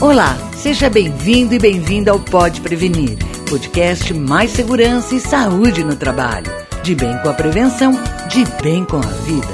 Olá, seja bem-vindo e bem-vinda ao Pode Prevenir, podcast mais segurança e saúde no trabalho. De bem com a prevenção, de bem com a vida.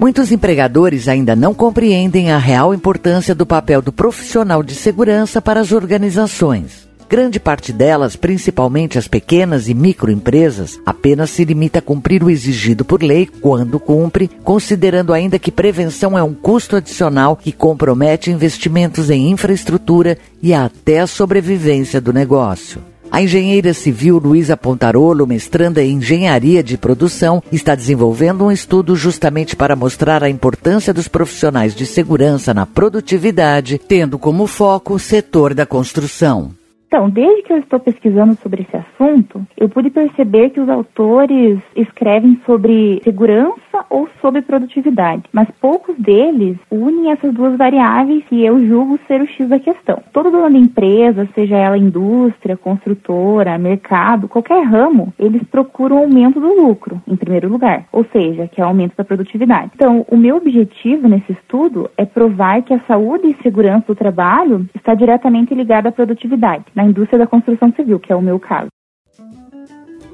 Muitos empregadores ainda não compreendem a real importância do papel do profissional de segurança para as organizações. Grande parte delas, principalmente as pequenas e microempresas, apenas se limita a cumprir o exigido por lei quando cumpre, considerando ainda que prevenção é um custo adicional que compromete investimentos em infraestrutura e até a sobrevivência do negócio. A engenheira civil Luísa Pontarolo, mestranda em engenharia de produção, está desenvolvendo um estudo justamente para mostrar a importância dos profissionais de segurança na produtividade, tendo como foco o setor da construção. Então, desde que eu estou pesquisando sobre esse assunto, eu pude perceber que os autores escrevem sobre segurança ou sobre produtividade, mas poucos deles unem essas duas variáveis que eu julgo ser o X da questão. Todo dono de empresa, seja ela indústria, construtora, mercado, qualquer ramo, eles procuram aumento do lucro, em primeiro lugar, ou seja, que é o aumento da produtividade. Então, o meu objetivo nesse estudo é provar que a saúde e segurança do trabalho está diretamente ligada à produtividade na indústria da construção civil, que é o meu caso.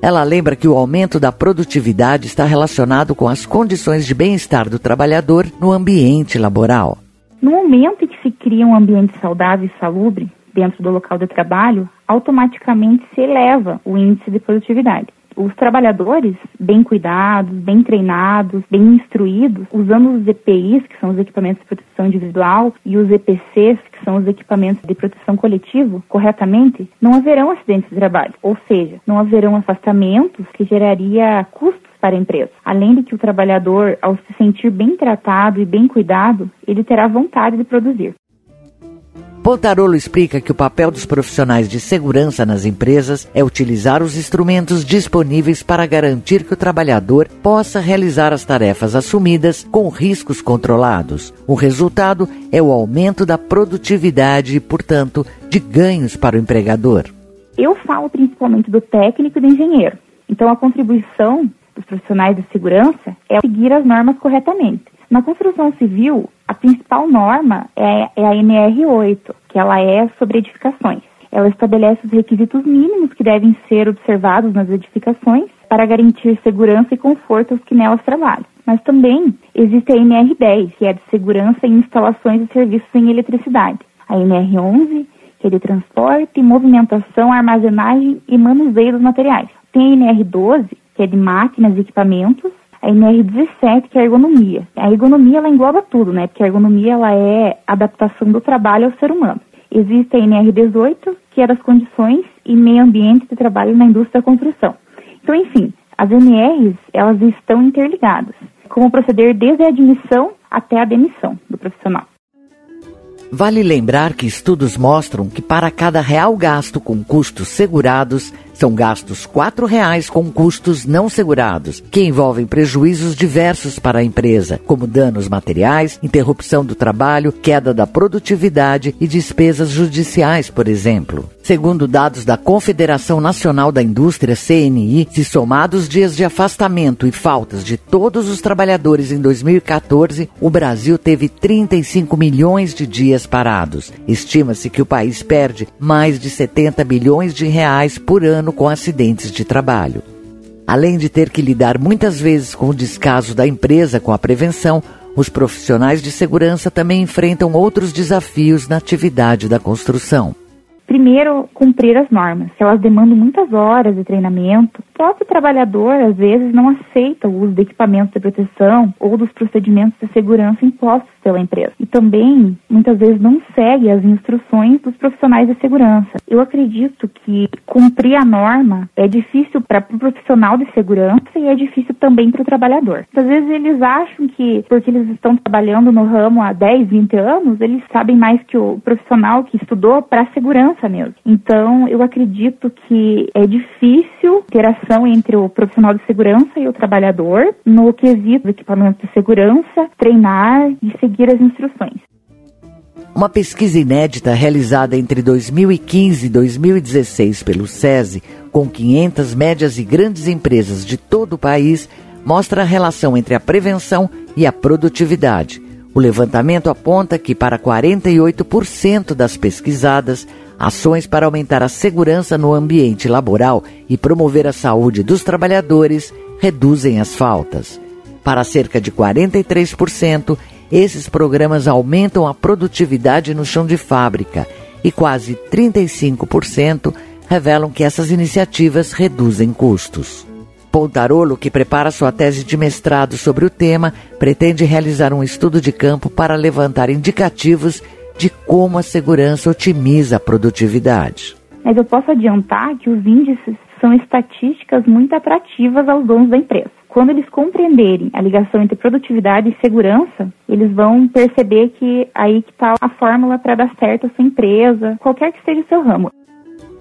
Ela lembra que o aumento da produtividade está relacionado com as condições de bem-estar do trabalhador no ambiente laboral. No momento em que se cria um ambiente saudável e salubre dentro do local de trabalho, automaticamente se eleva o índice de produtividade os trabalhadores bem cuidados, bem treinados, bem instruídos, usando os EPIs, que são os equipamentos de proteção individual, e os EPCs, que são os equipamentos de proteção coletivo, corretamente, não haverão acidentes de trabalho. Ou seja, não haverão afastamentos que geraria custos para a empresa. Além de que o trabalhador, ao se sentir bem tratado e bem cuidado, ele terá vontade de produzir. Pontarolo explica que o papel dos profissionais de segurança nas empresas é utilizar os instrumentos disponíveis para garantir que o trabalhador possa realizar as tarefas assumidas com riscos controlados. O resultado é o aumento da produtividade e, portanto, de ganhos para o empregador. Eu falo principalmente do técnico e do engenheiro. Então, a contribuição dos profissionais de segurança é seguir as normas corretamente. Na construção civil, principal norma é, é a NR8, que ela é sobre edificações. Ela estabelece os requisitos mínimos que devem ser observados nas edificações para garantir segurança e conforto aos que nelas trabalham. Mas também existe a NR10, que é de segurança em instalações e serviços em eletricidade. A NR11, que é de transporte, movimentação, armazenagem e manuseio dos materiais. Tem a NR12, que é de máquinas e equipamentos, a NR17, que é a ergonomia. A ergonomia, ela engloba tudo, né? Porque a ergonomia, ela é adaptação do trabalho ao ser humano. Existe a NR18, que é das condições e meio ambiente de trabalho na indústria da construção. Então, enfim, as NRs, elas estão interligadas. Como proceder desde a admissão até a demissão do profissional. Vale lembrar que estudos mostram que para cada real gasto com custos segurados, são gastos R$ reais com custos não segurados, que envolvem prejuízos diversos para a empresa, como danos materiais, interrupção do trabalho, queda da produtividade e despesas judiciais, por exemplo. Segundo dados da Confederação Nacional da Indústria, CNI, se somados dias de afastamento e faltas de todos os trabalhadores em 2014, o Brasil teve 35 milhões de dias parados. Estima-se que o país perde mais de 70 bilhões de reais por ano com acidentes de trabalho. Além de ter que lidar muitas vezes com o descaso da empresa com a prevenção, os profissionais de segurança também enfrentam outros desafios na atividade da construção. Primeiro, cumprir as normas, que elas demandam muitas horas de treinamento. O próprio trabalhador, às vezes, não aceita o uso de equipamentos de proteção ou dos procedimentos de segurança impostos pela empresa. E também, muitas vezes, não segue as instruções dos profissionais de segurança. Eu acredito que cumprir a norma é difícil para o profissional de segurança e é difícil também para o trabalhador. Às vezes, eles acham que, porque eles estão trabalhando no ramo há 10, 20 anos, eles sabem mais que o profissional que estudou para a segurança mesmo. Então, eu acredito que é difícil interação entre o profissional de segurança e o trabalhador no quesito do equipamento de segurança, treinar e seguir as instruções. Uma pesquisa inédita realizada entre 2015 e 2016 pelo SESI, com 500 médias e grandes empresas de todo o país, mostra a relação entre a prevenção e a produtividade. O levantamento aponta que, para 48% das pesquisadas, ações para aumentar a segurança no ambiente laboral e promover a saúde dos trabalhadores reduzem as faltas. Para cerca de 43%, esses programas aumentam a produtividade no chão de fábrica e quase 35% revelam que essas iniciativas reduzem custos. Pontarolo, que prepara sua tese de mestrado sobre o tema, pretende realizar um estudo de campo para levantar indicativos de como a segurança otimiza a produtividade. Mas eu posso adiantar que os índices são estatísticas muito atrativas aos donos da empresa. Quando eles compreenderem a ligação entre produtividade e segurança, eles vão perceber que aí que está a fórmula para dar certo a sua empresa, qualquer que seja o seu ramo.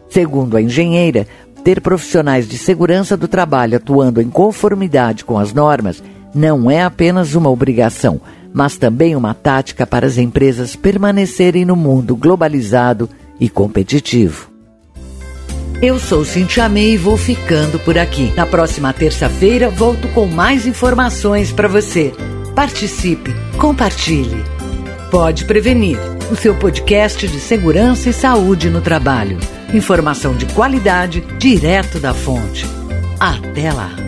Segundo a engenheira, ter profissionais de segurança do trabalho atuando em conformidade com as normas não é apenas uma obrigação, mas também uma tática para as empresas permanecerem no mundo globalizado e competitivo. Eu sou Cintia May e vou ficando por aqui. Na próxima terça-feira volto com mais informações para você. Participe, compartilhe. Pode prevenir. O seu podcast de segurança e saúde no trabalho. Informação de qualidade direto da fonte. Até lá.